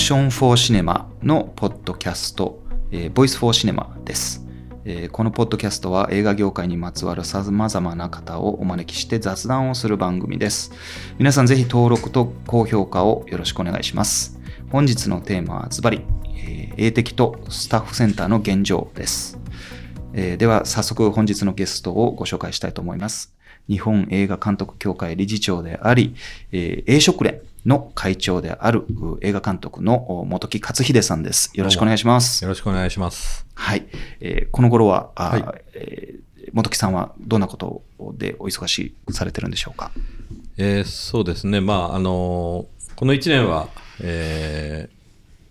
クション・フォー・シネマのポッドキャスト、えー、ボイス・フォー・シネマです。えー、このポッドキャストは映画業界にまつわる様々な方をお招きして雑談をする番組です。皆さんぜひ登録と高評価をよろしくお願いします。本日のテーマはズバリ、えー、映適とスタッフセンターの現状です。えー、では早速本日のゲストをご紹介したいと思います。日本映画監督協会理事長であり、えー、英職連の会長である映画監督の本木克秀さんです。よろしくお願いします。よろしくお願いします。はい。えー、この頃は、はい、えー、本木さんはどんなことでお忙しいされてるんでしょうか？えー、そうですね。まあ、あのー、この1年は、えー、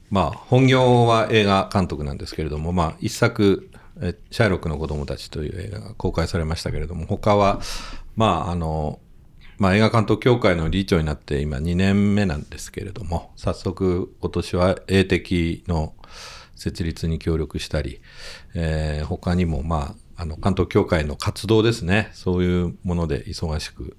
まあ、本業は映画監督なんですけれども、まあ、一作、シャイロックの子供たちという映画が公開されましたけれども、他は、まあ、あの、まあ、映画監督協会の理事長になって今2年目なんですけれども、早速今年は英的の設立に協力したり、えー、他にも、まあ、あの、監督協会の活動ですね、そういうもので忙しく、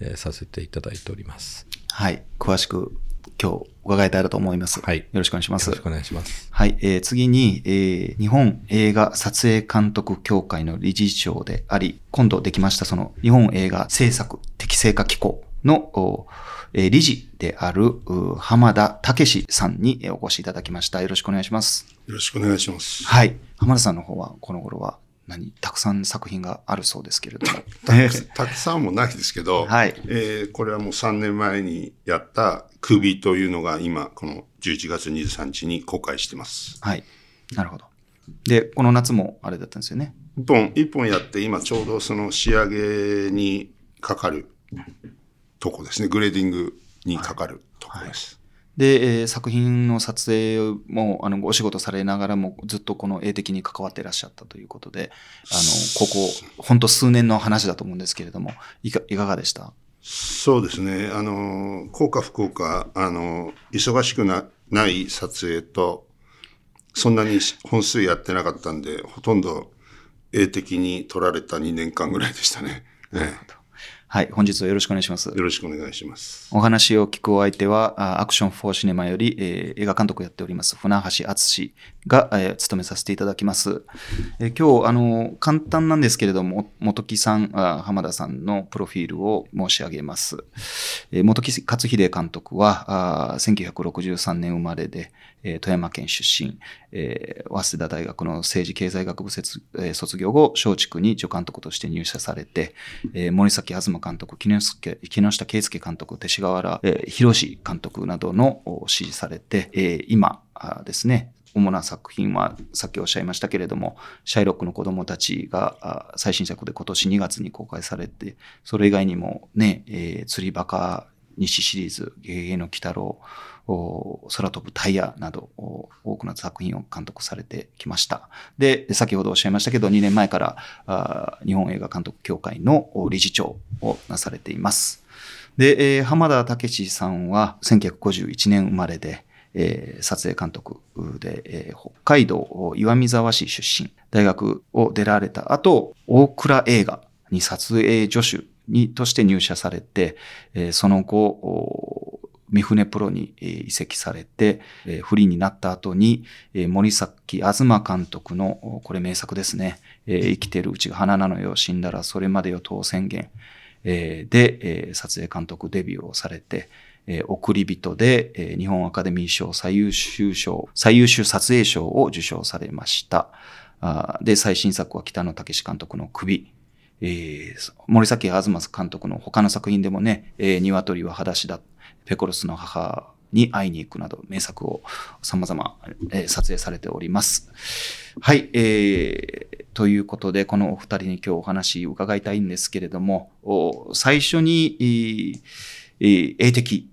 えー、させていただいております。はい。詳しく今日伺いたいと思います。はい。よろしくお願いします。よろしくお願いします。はい。えー、次に、えー、日本映画撮影監督協会の理事長であり、今度できましたその日本映画制作適正化機構の、えー、理事である浜田武さんにお越しいただきました。よろしくお願いします。よろしくお願いします。はい。浜田さんの方はこの頃は何たくさん作品があるそうですけれども。たくさんもないですけど、はいえー、これはもう3年前にやった首というのが今、この11月23日に公開してます。はい。なるほど。で、この夏もあれだったんですよね。一本、一本やって今ちょうどその仕上げにかかるとこですね。グレーディングにかかるとこです。で、えー、作品の撮影も、あの、お仕事されながらもずっとこの絵的に関わっていらっしゃったということで、あの、ここ、本当数年の話だと思うんですけれども、いかいかがでした？そうですね。あの、効果不効果、あの、忙しくなない撮影と、そんなに本数やってなかったんで、ほとんど絵的に撮られた2年間ぐらいでしたね。ねはい、本日はよろしくお願いします。よろしくお願いします。お話を聞くお相手は、アクションフォーシネマより、えー、映画監督をやっております、船橋敦が、えー、務めさせていただきます。えー、今日、あの、簡単なんですけれども、元木さんあ、浜田さんのプロフィールを申し上げます。えー、元木克秀監督は、あ1963年生まれで、えー、富山県出身、えー、早稲田大学の政治経済学部卒,、えー、卒業後、松竹に助監督として入社されて、えー、森崎東監督、木下圭介監督、勅使河原、えー、広監督などの指示されて、えー、今ですね、主な作品は、さっきおっしゃいましたけれども、シャイロックの子供たちが最新作で今年2月に公開されて、それ以外にもね、えー、釣りバカ西シリーズ、ゲゲゲの鬼太郎、空飛ぶタイヤなど、多くの作品を監督されてきました。で、先ほどおっしゃいましたけど、2年前から日本映画監督協会の理事長をなされています。で、浜田武さんは1951年生まれで、えー、撮影監督で、えー、北海道岩見沢市出身、大学を出られた後、大倉映画に撮影助手にとして入社されて、えー、その後、三船プロに移籍されて、フリーになった後に、森崎東監督の、これ名作ですね、生きてるうちが花なのよ、死んだらそれまでよ当宣言で、撮影監督デビューをされて、送り人で、日本アカデミー賞最優秀賞、最優秀撮影賞を受賞されました。で、最新作は北野武監督の首。えー、森崎東監督の他の作品でもね、えー、鶏は裸足だった、ペコロスの母に会いに行くなど名作を様々、えー、撮影されております。はい、えー、ということで、このお二人に今日お話伺いたいんですけれども、最初に、えー、英的、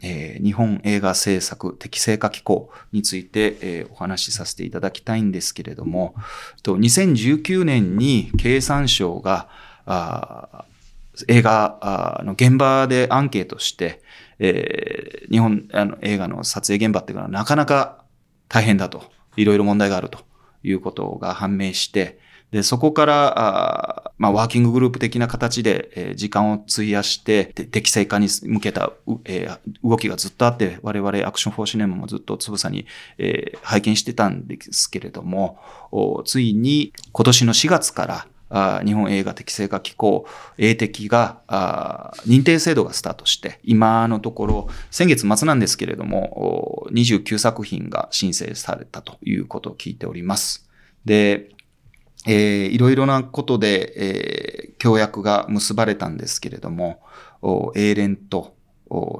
えー、日本映画制作適正化機構について、えー、お話しさせていただきたいんですけれども、と2019年に経産省が映画の現場でアンケートして、えー、日本あの映画の撮影現場っていうのはなかなか大変だと、いろいろ問題があると。いうことが判明して、で、そこから、あまあ、ワーキンググループ的な形で、えー時間を費やして、適正化に向けた、えー動きがずっとあって、我々アクションフォーシネマもずっとつぶさに、えー拝見してたんですけれども、ついに今年の4月から、日本映画適正化機構、英適が認定制度がスタートして、今のところ、先月末なんですけれども、29作品が申請されたということを聞いております。で、えーいろいろなことで、えー協約が結ばれたんですけれども、英連と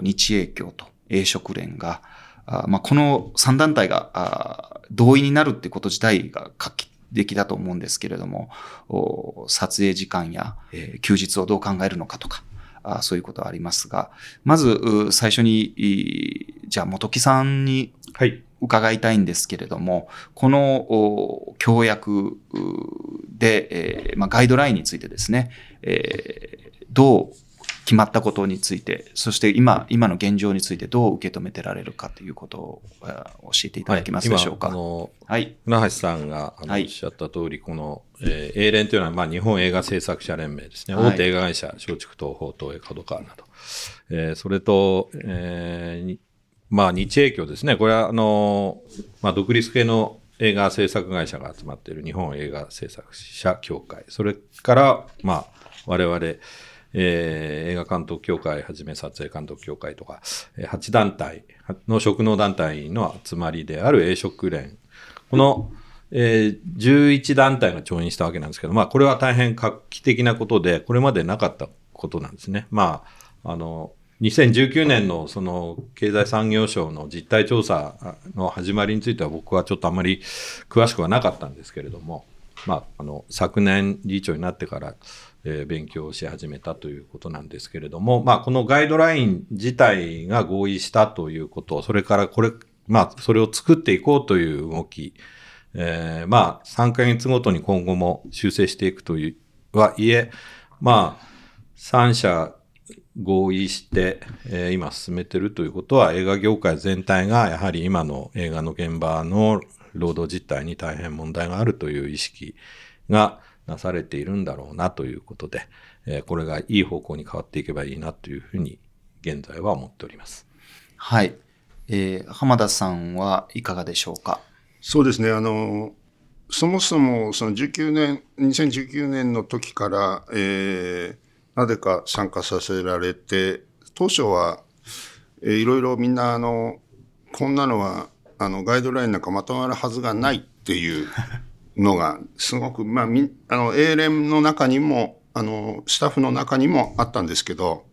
日英協と英食連が、あまあ、この3団体が同意になるってこと自体が画期的だと思うんですけれども、お撮影時間や、えー休日をどう考えるのかとか、あそういうことはありますが、まずう最初に、いじゃあ元木さんにはい。伺いたいんですけれども、このお協約うで、えーまあ、ガイドラインについてですね、えーどう決まったことについて、そして今、今の現状についてどう受け止めてられるかということをあ教えていただけますでしょうか？今あのはい。船橋さんがおっしゃった通り、この、えー、英連というのは、まあ、日本映画制作者連盟ですね。はい大手映画会社、松竹東宝、東映、角川など。えーそれと、えーにまあ、日映協ですね。これは、あの、まあ、独立系の映画制作会社が集まっている日本映画制作者協会。それから、まあ、我々、えー映画監督協会はじめ撮影監督協会とか、えー8団体の職能団体の集まりである英食連。この、えー11団体が調印したわけなんですけど、まあ、これは大変画期的なことで、これまでなかったことなんですね。まあ、あの、2019年のその経済産業省の実態調査の始まりについては僕はちょっとあまり詳しくはなかったんですけれども、まあ、あの昨年理事長になってから、え勉強し始めたということなんですけれども、まあ、このガイドライン自体が合意したということ、それからこれ、まあ、それを作っていこうという動き、えーまあ、3ヶ月ごとに今後も修正していくというはいえ、まあ、3社合意して、えー今進めてるということは映画業界全体がやはり今の映画の現場の労働実態に大変問題があるという意識がなされているんだろうなということで、えーこれがいい方向に変わっていけばいいなというふうに現在は思っております。はい。えー浜田さんはいかがでしょうか？そうですね、あの、そもそもその19年、2019年の時から、えーなぜか参加させられて、当初は、えーいろいろみんな、あの、こんなのは、あの、ガイドラインなんかまとまるはずがないっていうのが、すごく、まあ、み、あの、英連の中にも、あの、スタッフの中にもあったんですけど、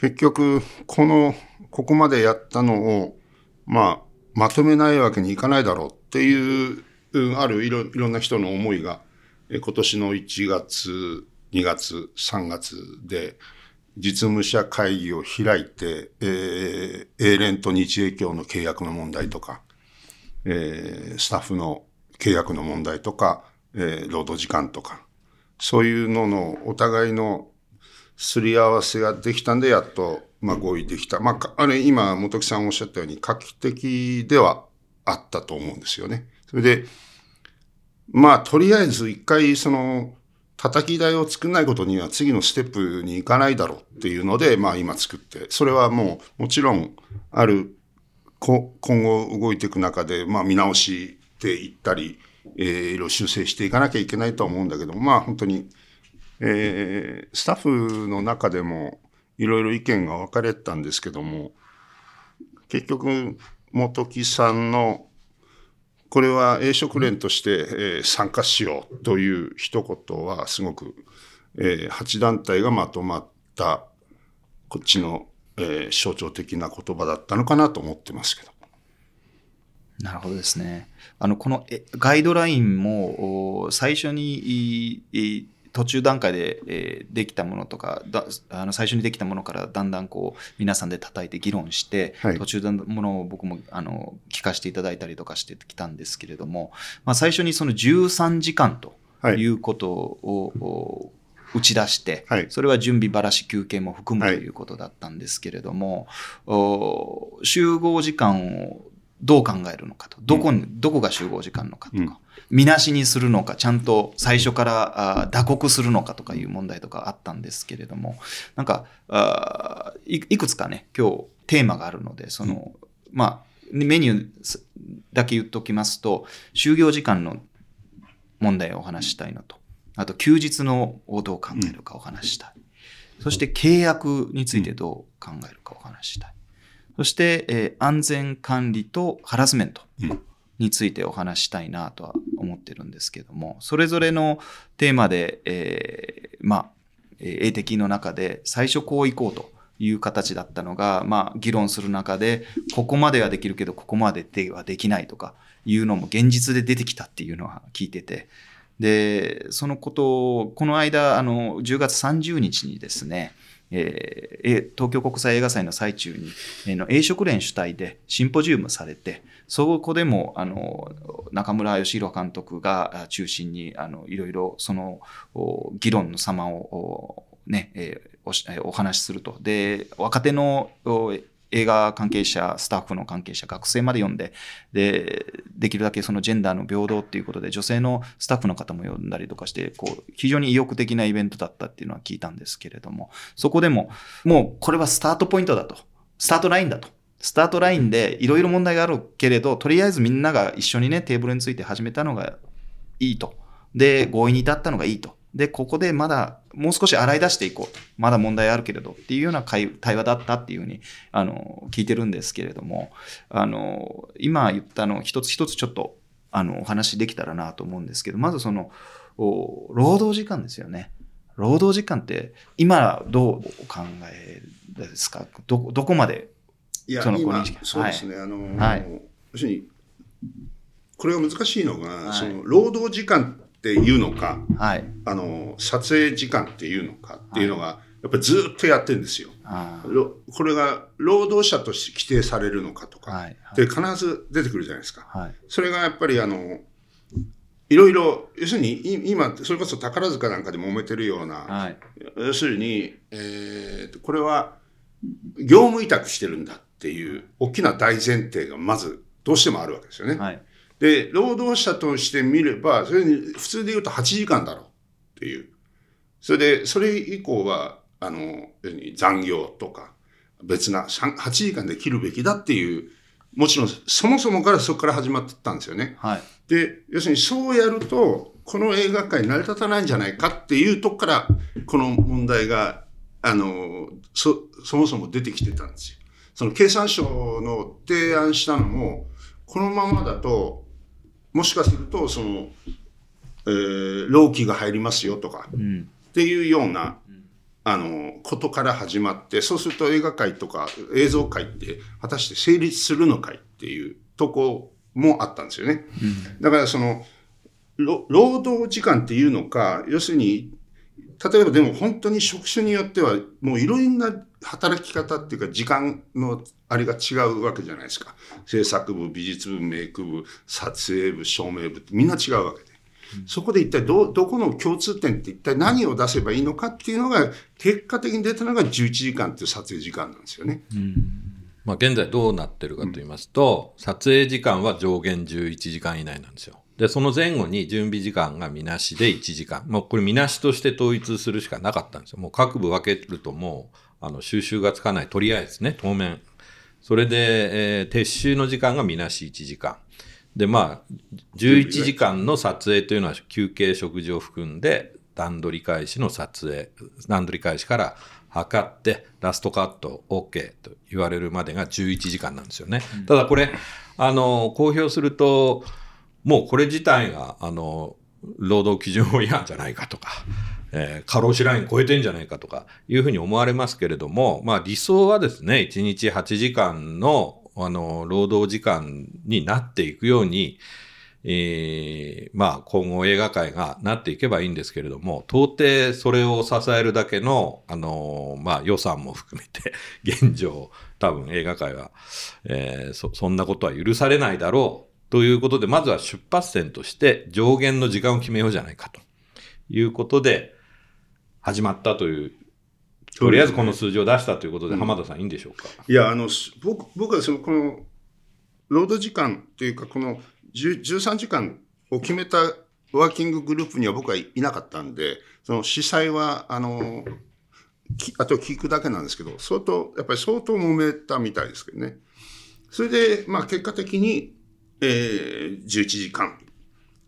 結局、この、ここまでやったのを、まあ、まとめないわけにいかないだろうっていう、うんあるいろいろんな人の思いが、え今年の1月、2月、3月で、実務者会議を開いて、えー、英連と日英協の契約の問題とか、えースタッフの契約の問題とか、えー労働時間とか、そういうののお互いのすり合わせができたんで、やっと、まあ、合意できた。まあ、あれ、今、元木さんおっしゃったように、画期的ではあったと思うんですよね。それで、まあ、とりあえず一回、その、叩き台を作んないことには次のステップに行かないだろうっていうので、まあ今作って、それはもう、もちろん、ある、こ今後動いていく中で、まあ見直していったり、えーいろいろ修正していかなきゃいけないとは思うんだけども、まあ本当に、えースタッフの中でもいろいろ意見が分かれたんですけども、結局、元木さんの、これは英食連として、えー参加しようという一言はすごく、えー8団体がまとまった、こっちの、えー象徴的な言葉だったのかなと思ってますけど。なるほどですね。あの、このえガイドラインも、お最初にいい途中段階で、えーできたものとかだあの、最初にできたものからだんだんこう、皆さんで叩いて議論して、はい。途中のものを僕もあの聞かせていただいたりとかしてきたんですけれども、まあ、最初にその13時間とはい。いうことを、お打ち出して、はい。それは準備ばらし休憩も含むはいということだったんですけれども、お集合時間をどう考えるのかと。どこに、どこが集合時間のかとか。みなしにするのか、ちゃんと最初からあ打刻するのかとかいう問題とかあったんですけれども、なんか、あいいくつかね、今日テーマがあるので、その、まあ、メニューだけ言っときますと、就業時間の問題をお話ししたいのと、あと休日のをどう考えるかお話ししたい。そして契約についてどう考えるかお話ししたい。そして、えー安全管理とハラスメントについてお話したいなとは思ってるんですけども、それぞれのテーマで、えーまあ、英的の中で最初こう行こうという形だったのが、まあ、議論する中で、ここまではできるけど、ここまでではできないとかいうのも現実で出てきたっていうのは聞いてて、で、そのことを、この間、あの、10月30日にですね、えー東京国際映画祭の最中に、えーの映食連主体でシンポジウムされて、そこでもあの中村義弘監督が中心にあのいろいろそのお議論の様をおね、えーおえお話しすると。で、若手の映画関係者、スタッフの関係者、学生まで呼んで、で、できるだけそのジェンダーの平等っていうことで、女性のスタッフの方も呼んだりとかして、こう、非常に意欲的なイベントだったっていうのは聞いたんですけれども、そこでも、もうこれはスタートポイントだと。スタートラインだと。スタートラインでいろいろ問題があるけれど、とりあえずみんなが一緒にね、テーブルについて始めたのがいいと。で、合意に至ったのがいいと。で、ここでまだもう少し洗い出していこう。と。まだ問題あるけれど。っていうような会対話だったっていうふうに、あの、聞いてるんですけれども、あの、今言ったのを一つ一つちょっと、あの、お話できたらなと思うんですけど、まずその、お労働時間ですよね。労働時間って今どうお考えですか？ど、どこまでいや、その今5日そうですね。あのーはい。要するに、これが難しいのが、はい。その、労働時間っていうのか、はい。あのー撮影時間っていうのかっていうのが、やっぱりずっとやってるんですよ。これが労働者として規定されるのかとか、ーはい。で必ず出てくるじゃないですか。はい。それがやっぱりあの、いろいろ、要するにい今、それこそ宝塚なんかで揉めてるような、はい。要するに、えーとこれは業務委託してるんだっていう大きな大前提がまずどうしてもあるわけですよね。はい。で、労働者として見れば、それに普通で言うと8時間だろうっていう。それで、それ以降は、あの、残業とか、別なさん8時間で切るべきだっていう、もちろんそもそもからそこから始まってったんですよね。はい。で、要するにそうやると、この映画界成り立たないんじゃないかっていうとこから、この問題が、あの、そ、そもそも出てきてたんですよ。その経産省の提案したのも、このままだと、もしかすると、その、えー、労基が入りますよとか、うん。っていうような、あの、ことから始まって、そうすると映画界とか映像界って果たして成立するのかいっていうとこもあったんですよね。だからその、ろ労働時間っていうのか、要するに、例えばでも本当に職種によっては、もういろんな働き方っていうか時間のあれが違うわけじゃないですか。制作部、美術部、メイク部、撮影部、照明部ってみんな違うわけで。そこで一体ど、どこの共通点って一体何を出せばいいのかっていうのが、結果的に出たのが11時間っていう撮影時間なんですよね。まあ、現在どうなってるかと言いますと、撮影時間は上限11時間以内なんですよ。で、その前後に準備時間がみなしで1時間。もうこれみなしとして統一するしかなかったんですよ。もう各部分けるともう、あの、収集がつかない。とりあえずね、当面。それで、えー撤収の時間がみなし1時間。で、まあ、11時間の撮影というのは休憩食事を含んで、段取り開始の撮影、段取り開始から測って、ラストカット OK と言われるまでが11時間なんですよね。ただこれ、あの、公表すると、もうこれ自体が、あの、労働基準法違反じゃないかとか、えー過労死ライン超えてんじゃないかとかいうふうに思われますけれども、まあ理想はですね、1日8時間の、あの、労働時間になっていくように、えーまあ今後映画界がなっていけばいいんですけれども、到底それを支えるだけの、あの、まあ予算も含めて、現状、多分映画界は、えーそ、そんなことは許されないだろうということで、まずは出発点として上限の時間を決めようじゃないかということで、始まったという、とりあえずこの数字を出したということで、浜田さんいいんでしょうか？いや、あの、す僕、僕はその、この、労働時間というか、この10 13時間を決めたワーキンググループには僕はいなかったんで、その司祭は、あの、きあと聞くだけなんですけど、相当、やっぱり相当揉めたみたいですけどね。それで、まあ結果的に、えー、11時間、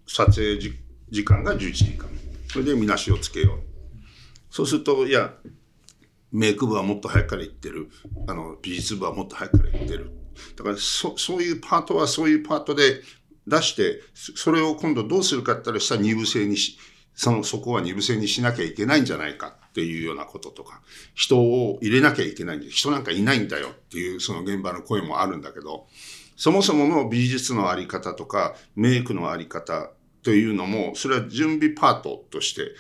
撮影時時間が11時間。それでみなしをつけよう。そうすると、いや、メイク部はもっと早くから行ってる。あの、美術部はもっと早くから行ってる。だから、そ、そういうパートはそういうパートで出して、それを今度どうするかって言ったら、下二部制にし、その、そこは二部制にしなきゃいけないんじゃないかっていうようなこととか、人を入れなきゃいけないんで、人なんかいないんだよっていう、その現場の声もあるんだけど、そもそもの美術のあり方とか、メイクのあり方というのも、それは準備パートとして、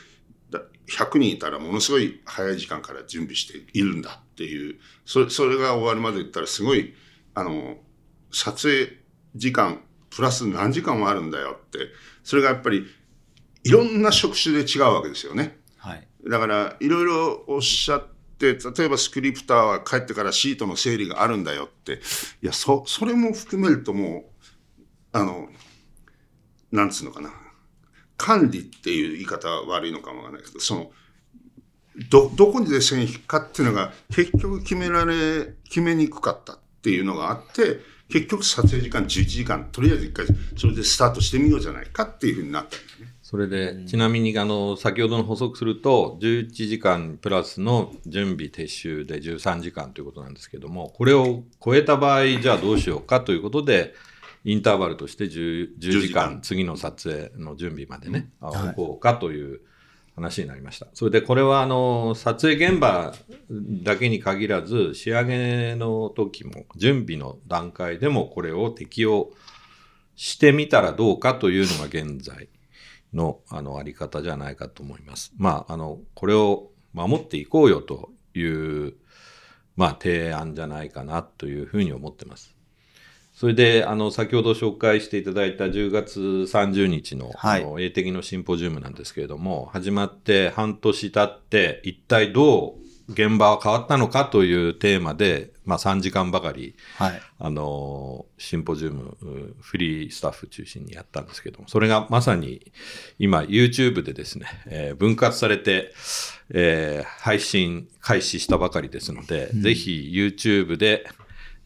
100人いたらものすごい早い時間から準備しているんだっていう、それそれが終わるまで言ったらすごい、あの、撮影時間プラス何時間もあるんだよって、それがやっぱりいろんな職種で違うわけですよね。はい。だから、いろいろおっしゃって、例えばスクリプターは帰ってからシートの整理があるんだよって、いや、そ、それも含めるともう、あの、なんつうのかな。管理っていう言い方は悪いのかもわからないけど、その、ど、どこにで線引くかっていうのが結局決められ、決めにくかったっていうのがあって、結局撮影時間11時間、とりあえず一回それでスタートしてみようじゃないかっていうふうになったんですね。それで、ちなみに、あの、先ほどの補足すると、11時間プラスの準備撤収で13時間ということなんですけども、これを超えた場合、じゃあどうしようかということで、インターバルとして 10, 10時間、次の撮影の準備までね、置こうかという話になりました。それで、これは、あの、撮影現場だけに限らず、仕上げの時も、準備の段階でもこれを適用してみたらどうかというのが現在の、あの、あり方じゃないかと思います。まあ、あの、これを守っていこうよという、まあ、提案じゃないかなというふうに思ってます。それで、あの、先ほど紹介していただいた10月30日の、はい、の英的のシンポジウムなんですけれども、始まって半年経って、一体どう現場は変わったのかというテーマで、まあ3時間ばかり、はい、あの、シンポジウム、フリースタッフ中心にやったんですけども、それがまさに今 YouTube でですね、えー、分割されて、えー、配信開始したばかりですので、うん、ぜひ YouTube で、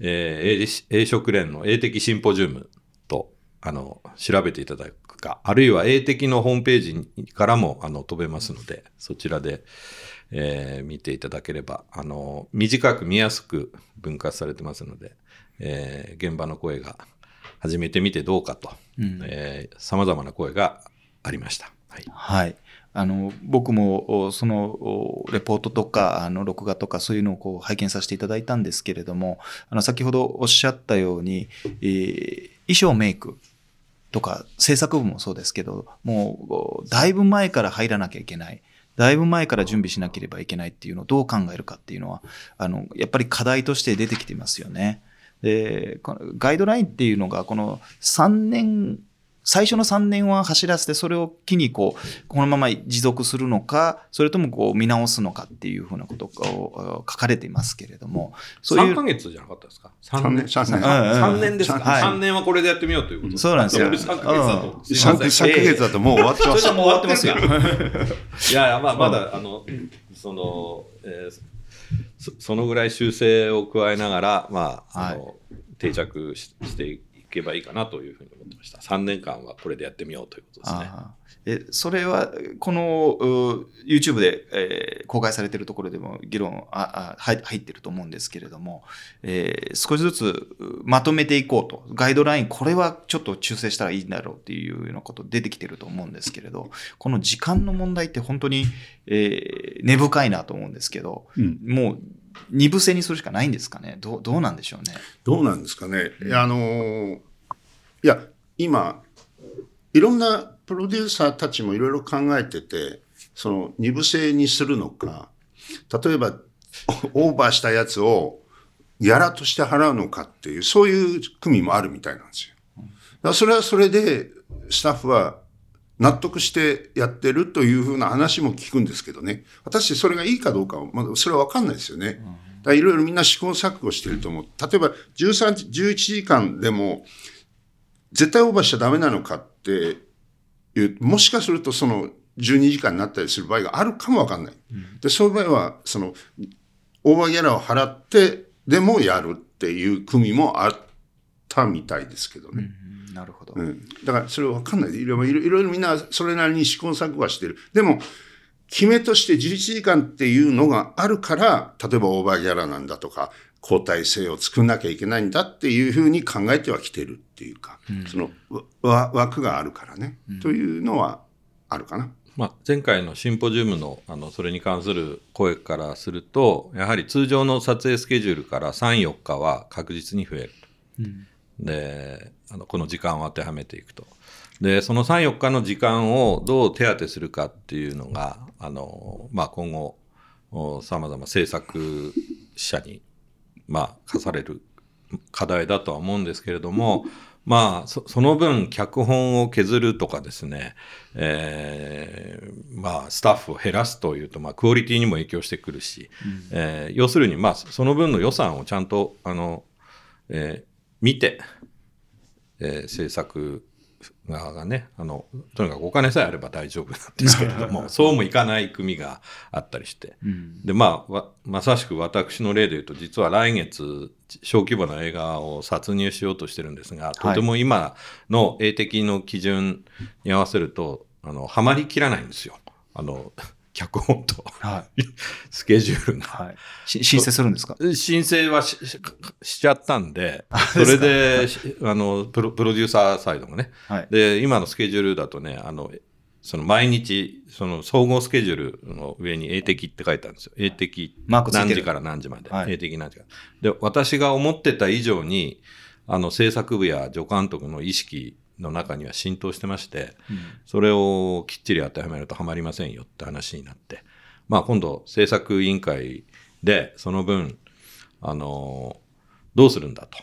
えー、英食連の英的シンポジウムと、あの、調べていただくか、あるいは英的のホームページからも、あの、飛べますので、そちらで、えー、見ていただければ、あの、短く見やすく分割されてますので、えー、現場の声が始めてみてどうかと、うん、えー、様々な声がありました。はい。はいあの僕もそのレポートとかあの録画とかそういうのをこう拝見させていただいたんですけれどもあの先ほどおっしゃったように、えー、衣装メイクとか制作部もそうですけどもうだいぶ前から入らなきゃいけないだいぶ前から準備しなければいけないっていうのをどう考えるかっていうのはあのやっぱり課題として出てきてますよね。でガイドラインっていうのがこの3年最初の3年は走らせて、それを機にこう、このまま持続するのか、それともこう見直すのかっていうふうなことを書かれていますけれども、そういう。3ヶ月じゃなかったですか ?3 年。3年。3年ですか、はい、?3 年はこれでやってみようということそうなんですよ。3ヶ月だと。3ヶ月だともう終わってます。もう終わってますよ。いやいや、まあ、まだ、あの、その、えーそ、そのぐらい修正を加えながら、まあ、あの、はい、定着していけばいいかなというふうに思ってました。3年間はこれでやってみようということですね。えそれは、この YouTube で、えー、公開されているところでも議論ああ入ってると思うんですけれども、えー、少しずつまとめていこうと、ガイドライン、これはちょっと修正したらいいんだろうっていうようなこと出てきてると思うんですけれど、この時間の問題って本当に、えー、根深いなと思うんですけど、うん、もう二部制にするしかないんですかね？どどうなんでしょうね？どうなんですかね？いや、あの、いや、今、いろんなプロデューサーたちもいろいろ考えてて、その二部制にするのか、例えば、オーバーしたやつをやらとして払うのかっていう、そういう組もあるみたいなんですよ。だそれはそれで、スタッフは納得してやってるというふうな話も聞くんですけどね。私それがいいかどうかは、まだそれはわかんないですよね。らいろいろみんな試行錯誤してると思う。例えば13時、11時間でも、絶対オーバーしちゃダメなのかっていう、もしかするとその12時間になったりする場合があるかもわかんない。で、そういう場合は、その、オーバーギャラを払ってでもやるっていう組もあってたみたいですけどね。うんなるほど。うん、だからそれわかんない。いろいろいろいろみんなそれなりに試行錯誤はしてる。でも、決めとして11時間っていうのがあるから、例えばオーバーギャラなんだとか、交代制を作んなきゃいけないんだっていうふうに考えてはきてるっていうか、そのわ枠があるからね、というのはあるかな。まあ、前回のシンポジウムのあのそれに関する声からするとやはり通常の撮影スケジュールから34日は確実に増えると。であのこの時間を当てはめていくと。でその34日の時間をどう手当てするかっていうのがあの、まあ、今後さまざま制作者に、まあ、課される課題だとは思うんですけれども、まあ、そその分、脚本を削るとかですね、えーまあ、スタッフを減らすというと、まあ、クオリティにも影響してくるし、えー要するに、まあ、その分の予算をちゃんと、あの、えー見て、えー制作側がね、あの、とにかくお金さえあれば大丈夫なんですけれども、そうもいかない組があったりして、うん。で、まあ、わまさしく私の例で言うと、実は来月、小規模な映画を撮入しようとしてるんですが、とても今の英的の基準に合わせると、あの、はまりきらないんですよ。あの、脚本とはい。スケジュールが。はい。し申請するんですか？申請はしちゃったんで、それで、しあのプロ、プロデューサーサイドもね、はい。で、今のスケジュールだとね、あの、その毎日、その総合スケジュールの上に A 的って書いてあるんですよ。A 的何時から何時まで。はい A 的何時から。で、私が思ってた以上に、あの、制作部や助監督の意識の中には浸透してまして、それをきっちり当てはめるとハマりませんよって話になって、まあ今度制作委員会でその分、あのどうするんだと。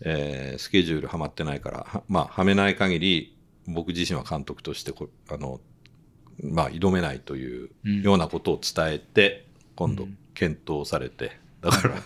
えースケジュールはまってないから、はまあ、はめない限り、僕自身は監督としてこ、あの、まあ、挑めないというようなことを伝えて、今度、検討されて、だから、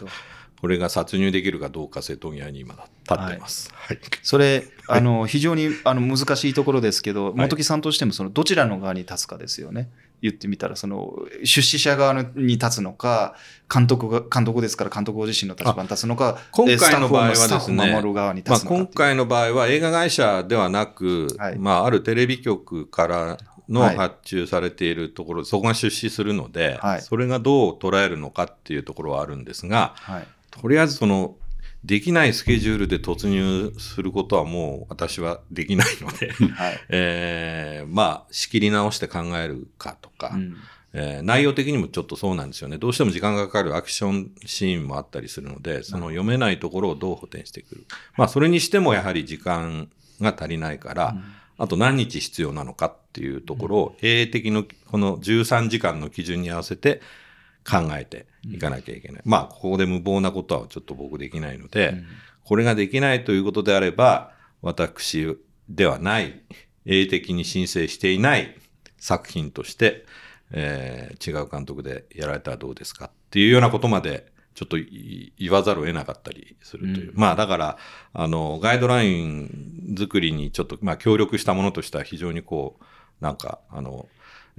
これが殺入できるかどうか瀬戸際に今立ってます。はい。それ、あの、非常にあの難しいところですけど、本木さんとしても、その、どちらの側に立つかですよね。言ってみたら、その、出資者側に立つのか、監督が、監督ですから監督ご自身の立場に立つのか、今で回の場合はですね、まあ。今回の場合は映画会社ではなく、はいまあ、あるテレビ局からのはい発注されているところ、そこが出資するので、はいそれがどう捉えるのかっていうところはあるんですが、はい。とりあえずその、できないスケジュールで突入することはもう私はできないので、はい。えーまあ、仕切り直して考えるかとか、うんえー内容的にもちょっとそうなんですよね。どうしても時間がかかるアクションシーンもあったりするので、その読めないところをどう補填してくる。まあ、それにしてもやはり時間が足りないから、あと何日必要なのかっていうところを、英的のこの13時間の基準に合わせて考えていかなきゃいけない。まあ、ここで無謀なことはちょっと僕できないので、これができないということであれば、私ではない、英的に申請していない作品として、えー違う監督でやられたらどうですかっていうようなことまでちょっとい言わざるを得なかったりするという。まあだから、あの、ガイドライン作りにちょっと、まあ協力したものとしては非常にこう、なんか、あの、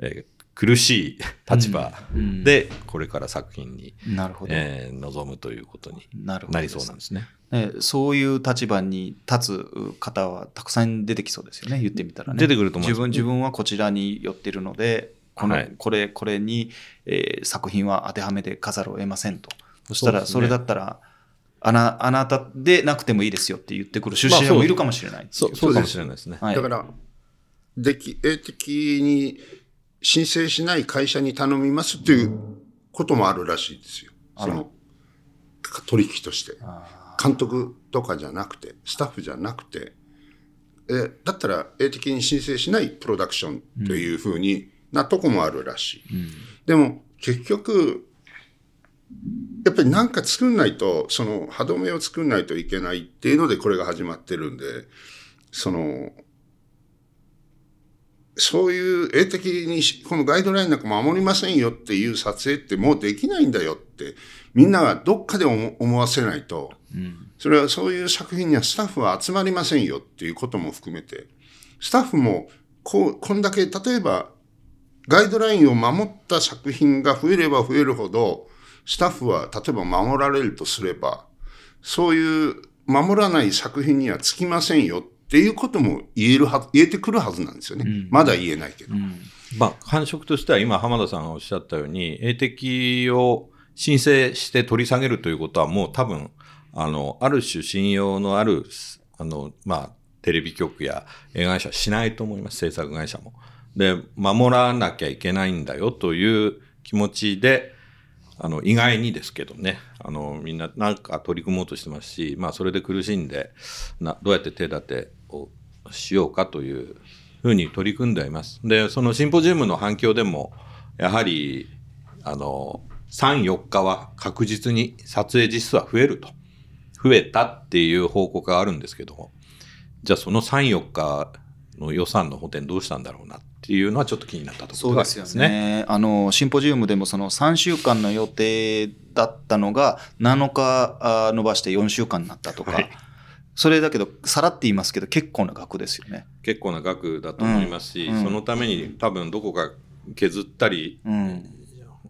えー苦しい立場うんで、これから作品に、なるほど。えー臨むということになりそうなんですね。ねそういう立場に立つ方はたくさん出てきそうですよね、言ってみたらね。出てくると思います自分自分はこちらに寄ってるので、この、はいこれ、これに、えー作品は当てはめて飾るを得ませんと。そしたら、そ,、れだったら、あな、あなたでなくてもいいですよって言ってくる出まあそう資者もいるかもしれない。そう、そうかもしれないですね。はいだから、でき、英的に申請しない会社に頼みますっていうこともあるらしいですよ。その、取引として。あ監督とかじゃなくて、スタッフじゃなくて、えだったら、英的に申請しないプロダクションというふうになとこもあるらしい。でも、結局、やっぱりなんか作んないと、その歯止めを作んないといけないっていうのでこれが始まってるんで、その、そういう絵的にこのガイドラインなんか守りませんよっていう撮影ってもうできないんだよってみんながどっかで思わせないと、それはそういう作品にはスタッフは集まりませんよっていうことも含めて、スタッフもこう、こんだけ、例えばガイドラインを守った作品が増えれば増えるほど、スタッフは例えば守られるとすれば、そういう守らない作品にはつきませんよっていうことも言えるは、言えてくるはずなんですよね。うん、まだ言えないけど。うん、まあ、感触としては今浜田さんがおっしゃったように、英的を申請して取り下げるということはもう多分、あの、ある種信用のある、あの、まあ、テレビ局や映画会社はしないと思います、制作会社も。で、守らなきゃいけないんだよという気持ちで、あの、意外にですけどね、あの、みんななんか取り組もうとしてますし、まあ、それで苦しんで、な、どうやって手立てをしようかというふうに取り組んでいます。で、そのシンポジウムの反響でも、やはり、あの、3、4日は確実に撮影実数は増えると。増えたっていう報告があるんですけども、じゃあその3、4日の予算の補填どうしたんだろうなっていうのはちょっと気になったところですね。そうですよね。あの、シンポジウムでもその3週間の予定だったのが7日伸ばして4週間になったとか、はい、それだけど、さらって言いますけど、結構な額ですよね。結構な額だと思いますし、うん、そのために多分どこか削ったり、うん、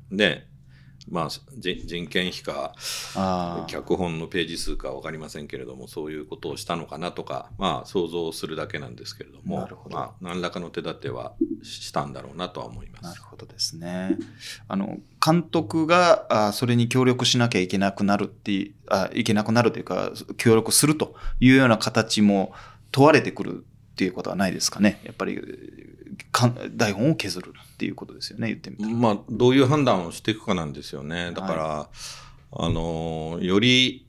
ね、まあ、人件費か脚本のページ数か分かりませんけれどもそういうことをしたのかなとか、まあ、想像するだけなんですけれどもまあ、何らかの手立てはしたんだろうなとは思います。なるほどですね。あの監督があそれに協力しなきゃいけなくなるってあいけなくなるというか協力するというような形も問われてくるっていうことはないですかね。やっぱり台本を削るっていうことですよね、言ってみたら。まあ、どういう判断をしていくかなんですよね。だから、はい、あの、より、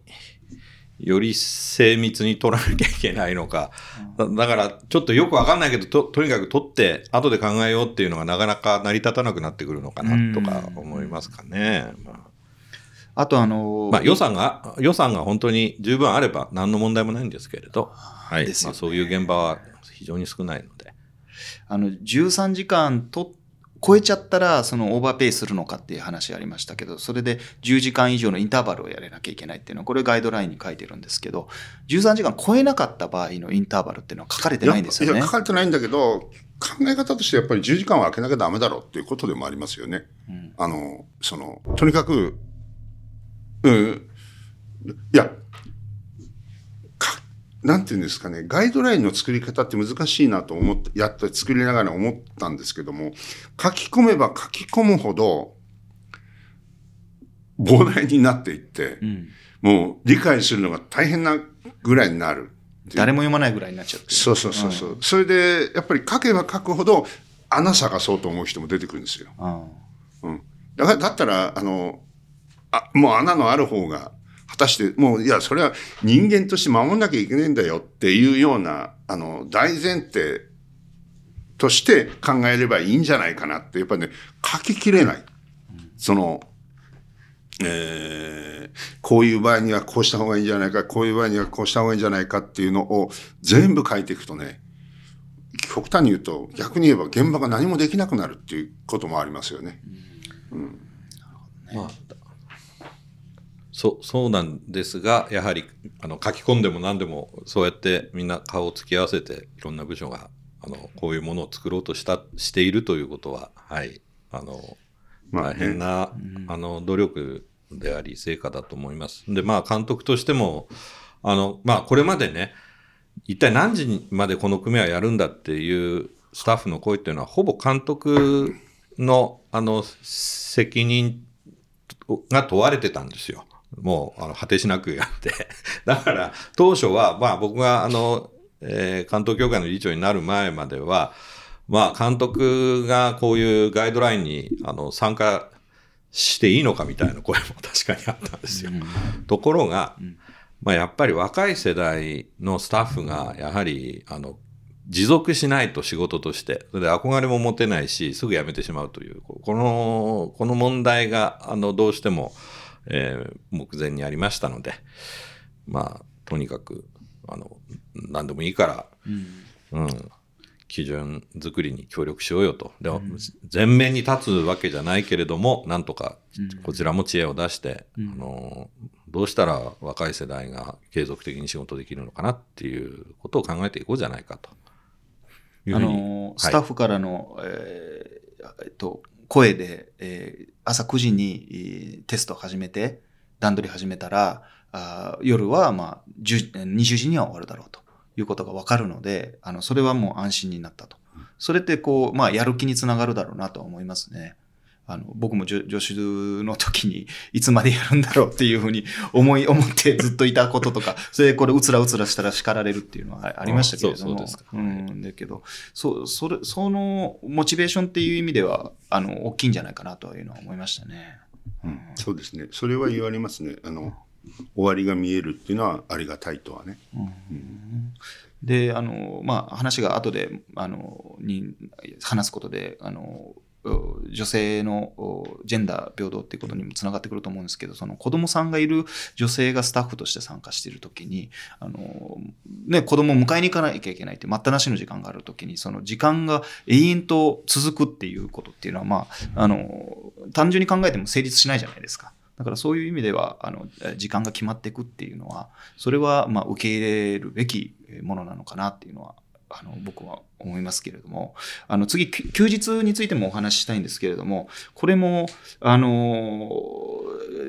より精密に取らなきゃいけないのか。だだから、ちょっとよくわかんないけど、と、とにかく取って、後で考えようっていうのがなかなか成り立たなくなってくるのかなとか思いますかね。まああとあのー、まあ予算が、予算が本当に十分あれば何の問題もないんですけれど、はい。ね、まあそういう現場は非常に少ないので。あの、13時間と超えちゃったら、そのオーバーペイするのかっていう話ありましたけど、それで10時間以上のインターバルをやらなきゃいけないっていうのは、これガイドラインに書いてるんですけど、13時間超えなかった場合のインターバルっていうのは書かれてないんですよね。いや、書かれてないんだけど、考え方としてやっぱり10時間は空けなきゃダメだろうっていうことでもありますよね。うん、あの、その、とにかく、うん、いや、なんていうんですかね、ガイドラインの作り方って難しいなと思って、やって作りながら思ったんですけども、書き込めば書き込むほど、膨大になっていって、うん、もう理解するのが大変なぐらいになる。誰も読まないぐらいになっちゃう。そうそうそうそう、うん、それで、やっぱり書けば書くほど、穴探そうと思う人も出てくるんですよ。うん。だから、だったら、あの、あ、もう穴のある方が果たして、もう、いや、それは人間として守んなきゃいけないんだよっていうような、あの、大前提として考えればいいんじゃないかなって、やっぱりね、書ききれない。その、えー、こういう場合にはこうした方がいいんじゃないか、こういう場合にはこうした方がいいんじゃないかっていうのを全部書いていくとね、極端に言うと、逆に言えば現場が何もできなくなるっていうこともありますよね。うん。うん、まあ、そそうなんですが、やはりあの書き込んでも何でも、そうやってみんな顔を突き合わせて、いろんな部署があのこういうものを作ろうとしたしているということは、はい、あの大変な、あの努力であり、成果だと思います。で、まあ、監督としても、あのまあ、これまでね、一体何時までこの組はやるんだっていうスタッフの声っていうのは、ほぼ監督のあの責任が問われてたんですよ。もう、あの、果てしなくやって。だから、当初は、まあ僕が、あの、えー、関東協会の理事長になる前までは、まあ監督がこういうガイドラインに、あの、参加していいのかみたいな声も確かにあったんですよ。うん、ところが、まあやっぱり若い世代のスタッフが、やはり、あの、持続しないと仕事として、それで憧れも持てないし、すぐ辞めてしまうという、この、この問題が、あの、どうしても、えー、目前にありましたので、まあ、とにかく、あの、何でもいいから、うん、うん、基準作りに協力しようよと。でも、前面に立つわけじゃないけれども、なんとかこちらも知恵を出して、うん。あのどうしたら若い世代が継続的に仕事できるのかなっていうことを考えていこうじゃないかと。いうあふうに。のスタッフからの、えーえっと、声で、えー朝9時にえーテスト始めて、段取り始めたら、あー夜は、まあ、10 20時には終わるだろうということが分かるので、あのそれはもう安心になったと。それってこう、まあ、やる気につながるだろうなとは思いますね。あの僕も助助手の時にいつまでやるんだろうっていうふうに思い思ってずっといたこととか、それでこれうつらうつらしたら叱られるっていうのはあありましたけれども。あそうそうですかん、だけど、そそれそのモチベーションっていう意味ではあの大きいんじゃないかなというのは思いましたね。うんそうですね。それは言われますね。あの、終わりが見えるっていうのはありがたいとはね。であの、まあ、話が後であのに話すことであの女性のジェンダー平等っていうことにもつながってくると思うんですけどその子供さんがいる女性がスタッフとして参加している時にあの、ね、子供を迎えに行かなきゃいけないって待ったなしの時間がある時にその時間が永遠と続くっていうことっていうのは、まあ、あの単純に考えても成立しないじゃないですか。だからそういう意味ではあの時間が決まっていくっていうのはそれはま受け入れるべきものなのかなっていうのはあの僕は思いますけれどもあの次休日についてもお話ししたいんですけれどもこれもあの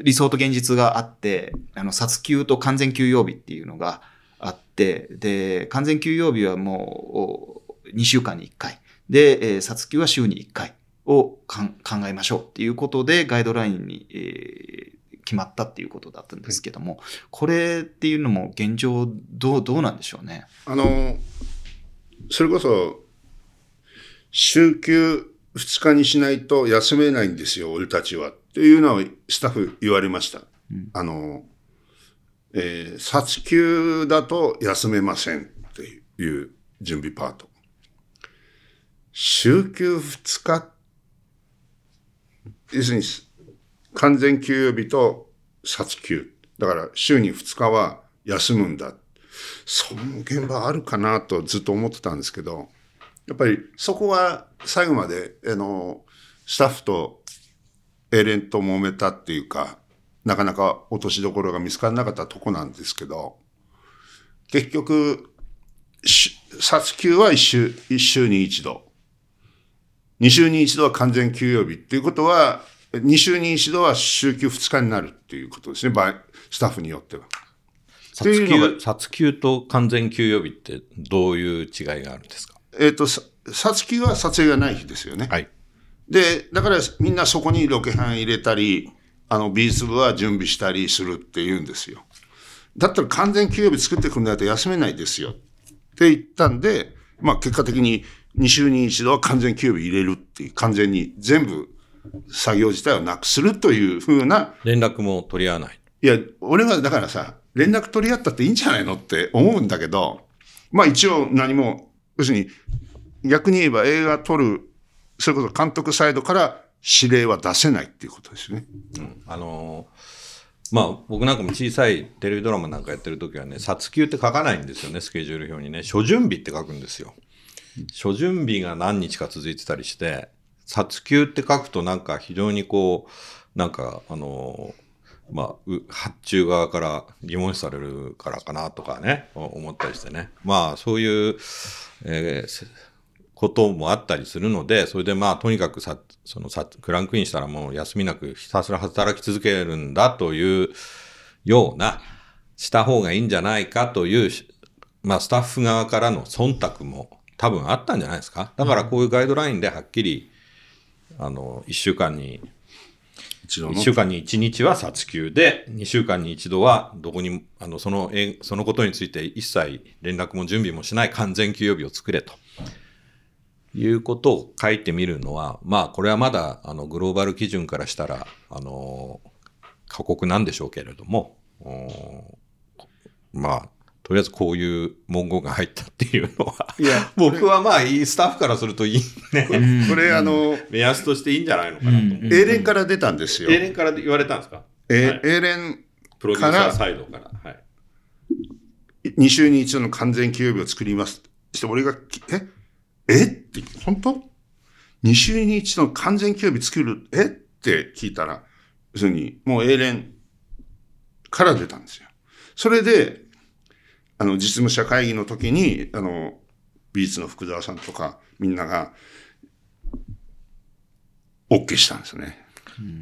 理想と現実があってあの殺休と完全休養日っていうのがあってで完全休養日はもう2週間に1回で、えー殺休は週に1回を考えましょうっていうことでガイドラインに、えー決まったっていうことだったんですけども、これっていうのも現状どうどうなんでしょうね？あの、それこそ、週休2日にしないと休めないんですよ、俺たちは。っていうのはスタッフ言われました。あの、えー、殺休だと休めませんっていう準備パート。週休2日、要するに完全休養日と殺休。だから週に2日は休むんだ。その現場あるかなとずっと思ってたんですけど、やっぱりそこは最後まで、あの、スタッフとエレンと揉めたっていうか、なかなか落としどころが見つからなかったとこなんですけど、結局、殺休は一週、一週に一度。二週に一度は完全休養日っていうことは、二週に一度は週休二日になるっていうことですね、スタッフによっては。殺休殺休と完全休養日ってどういう違いがあるんですか？えっ、と、さ殺休は撮影がない日ですよね。はい。で、だからみんなそこにロケハン入れたり、あの、美術部は準備したりするって言うんですよ。だったら完全休養日作ってくんないと休めないですよ。って言ったんで、まあ結果的に2週に一度は完全休養日入れるっていう、完全に全部作業自体をなくするというふうな、連絡も取り合わない。いや、俺はだからさ、連絡取り合ったっていいんじゃないのって思うんだけど、まあ一応何も、要するに逆に言えば映画撮る、それこそ監督サイドから指令は出せないっていうことですよね。あのーまあ僕なんかも小さいテレビドラマなんかやってる時はね、殺休って書かないんですよね、スケジュール表にね。初準備って書くんですよ。初準備が何日か続いてたりして、殺休って書くとなんか非常にこう、なんかあのーまあ、う発注側から疑問視されるからかなとかね、お思ったりしてね。まあそういう、えーせこともあったりするので、それでまあとにかくさ、そのさ、クランクインしたらもう休みなくひたすら働き続けるんだというような、した方がいいんじゃないかという、まあスタッフ側からの忖度も多分あったんじゃないですか。だからこういうガイドラインではっきり、あの、一週間に一度の1。週間に1日は殺休で、2週間に一度は、どこにも、あの、その、そのことについて一切連絡も準備もしない完全休養日を作れと。いうことを書いてみるのは、まあ、これはまだ、あの、グローバル基準からしたら、あの、過酷なんでしょうけれども、まあ、とりあえずこういう文言が入ったっていうのは、いや、僕はまあ、いいスタッフからするといいね、これあの、目安としていいんじゃないのかなと。うん英連から出たんですよ。英連から言われたんですか？えはい英連プロデューサーサイドから。はい。2週に一度の完全休養日を作ります。そして俺がき、え？え？って、本当 ?2 週に1の完全休日作るえ？って聞いたら、要するに、もう英連から出たんですよ。それで、あの、実務者会議の時に、あの、美術の福沢さんとか、みんなが、OK したんですね。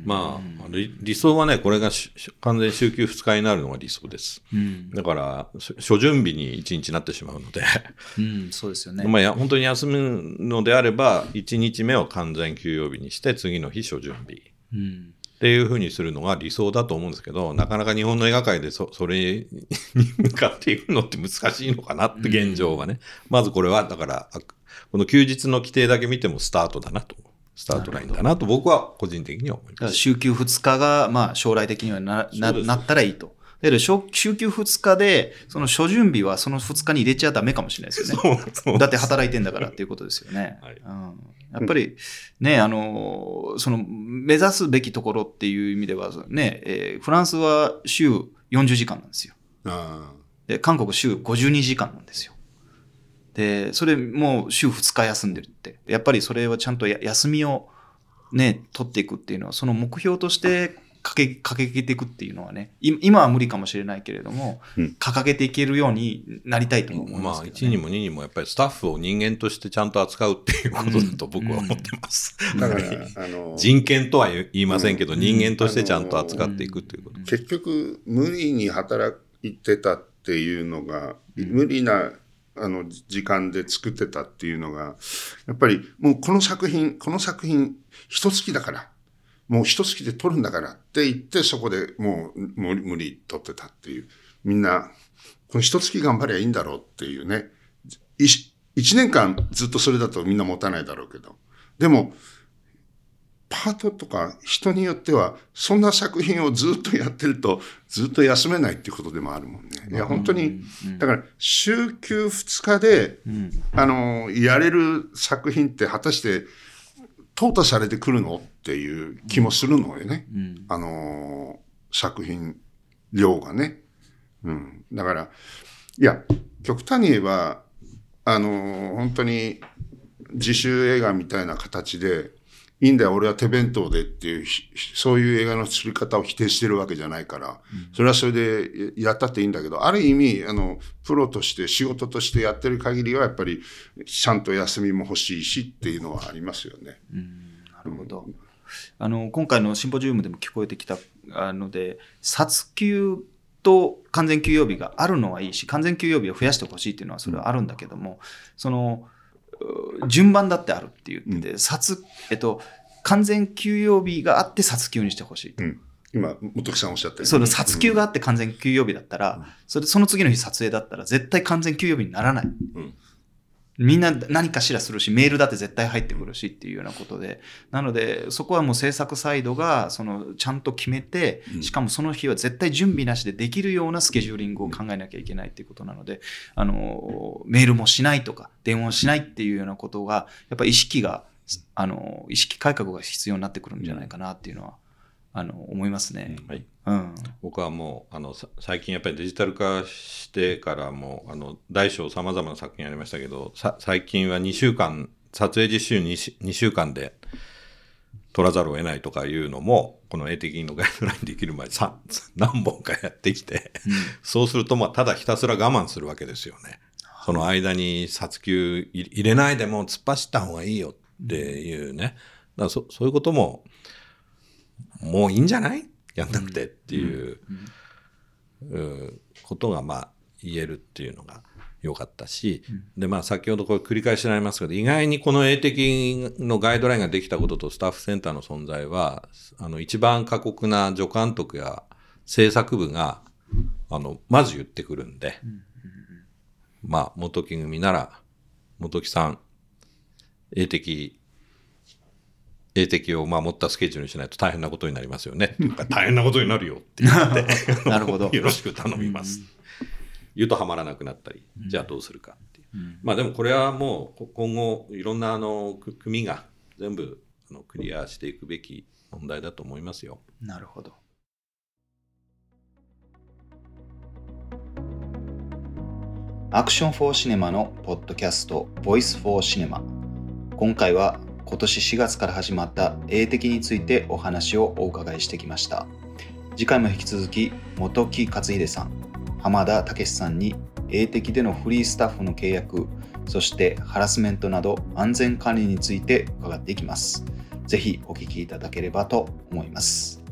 まあ、理理想はね、これがし完全に週休2日になるのが理想です。うん。だから、し初準備に1日になってしまうので、うん、そうですよね。まあや、本当に休むのであれば、1日目を完全休養日にして、次の日初準備。うん。っていうふうにするのが理想だと思うんですけど、なかなか日本の映画界でそそれに向かっていくのって難しいのかなって現状はね。まずこれは、だから、あこの休日の規定だけ見てもスタートだなと。スタートラインだなと僕は個人的には思います。週休2日が、まあ、将来的にはなななったらいいと。だけど、週週休2日で、その初準備はその2日に入れちゃダメかもしれないですよね。そうそうだって働いてんだからっていうことですよね。はいうん、やっぱりね、あの、その目指すべきところっていう意味ではね、えーフランスは週40時間なんですよ。あで、韓国週52時間なんですよ。で、それもう週2日休んでるって。やっぱりそれはちゃんとや休みをね、取っていくっていうのは、その目標としてかけ、掲げていくっていうのはね、い今は無理かもしれないけれども、うん。掲げていけるようになりたいと思いまあ、ますけど、1にも2にもやっぱりスタッフを人間としてちゃんと扱うっていうことだと僕は思ってます。あ。だから、あの、人権とは言いませんけど、うん人間としてちゃんと扱っていくということ。結局、無理に働いてたっていうのが、無理な、あの、時間で作ってたっていうのが、やっぱり、もうこの作品、この作品、一月だから、もう一月で撮るんだからって言って、そこでもう無理無理撮ってたっていう。みんな、この一月頑張りゃいいんだろうっていうね。い一年間ずっとそれだとみんな持たないだろうけど。でも、パートとか人によっては、そんな作品をずっとやってると、ずっと休めないっていうことでもあるもんね。いや、本当に、だから、週休2日で、うんあの、やれる作品って果たして、淘汰されてくるの？っていう気もするのよね。うんあの、作品量がね。うん。だから、いや、極端に言えば、あの、本当に自主映画みたいな形で、いいんだよ、俺は手弁当でっていう、ひそういう映画の作り方を否定してるわけじゃないから、それはそれでやったっていいんだけど、ある意味、あの、プロとして仕事としてやってる限りは、やっぱり、ちゃんと休みも欲しいしっていうのはありますよね。なるほど。あの、今回のシンポジウムでも聞こえてきたあので、殺休と完全休養日があるのはいいし、完全休養日を増やしてほしいっていうのはそれはあるんだけども、その、う順番だってあるって言ってて、殺、えっと、完全休養日があって殺休にしてほしい。うん。今、本木さんおっしゃったようにその殺休があって完全休養日だったら、それその次の日撮影だったら絶対完全休養日にならない。うんみんな何かしらするし、メールだって絶対入ってくるしっていうようなことで、なので、そこはもう制作サイドが、その、ちゃんと決めて、しかもその日は絶対準備なしでできるようなスケジューリングを考えなきゃいけないっていうことなので、あの、メールもしないとか、電話をしないっていうようなことが、やっぱり意識が、あの、意識改革が必要になってくるんじゃないかなっていうのは、あの、思いますね。はいうん。僕はもうあのさ最近やっぱりデジタル化してからもあの大小さまざまな作品ありましたけどさ最近は2週間撮影実習 2, し2週間で取らざるを得ないとかいうのもこの A 的のガイドラインできる前さ何本かやってきて、そうするとまあただひたすら我慢するわけですよね。その間に殺休入入れないでも突っ走った方がいいよっていうね。だそそういうことももういいんじゃない？やんなくてっていう、うん。ことがまあ言えるっていうのが良かったし、でまあ先ほどこれ繰り返しになりますけど意外にこの A 的のガイドラインができたこととスタッフセンターの存在はあの一番過酷な助監督や制作部があのまず言ってくるんで、まあ元木組なら元木さん A 的 A 的を守ったスケジュールにしないと大変なことになりますよね。大変なことになるよって言って。なるほど よろしく頼みます。言うとはまらなくなったり、じゃあどうするかっていう。まあでもこれはもうこ今後いろんなあのく組が全部あのクリアしていくべき問題だと思いますよ。なるほど。アクションフォーシネマのポッドキャスト Voice for Cinema 今回は今年4月から始まった英的についてお話をお伺いしてきました。次回も引き続き本木克秀さん浜田武さんに英的でのフリースタッフの契約そしてハラスメントなど安全管理について伺っていきます。ぜひお聞きいただければと思います。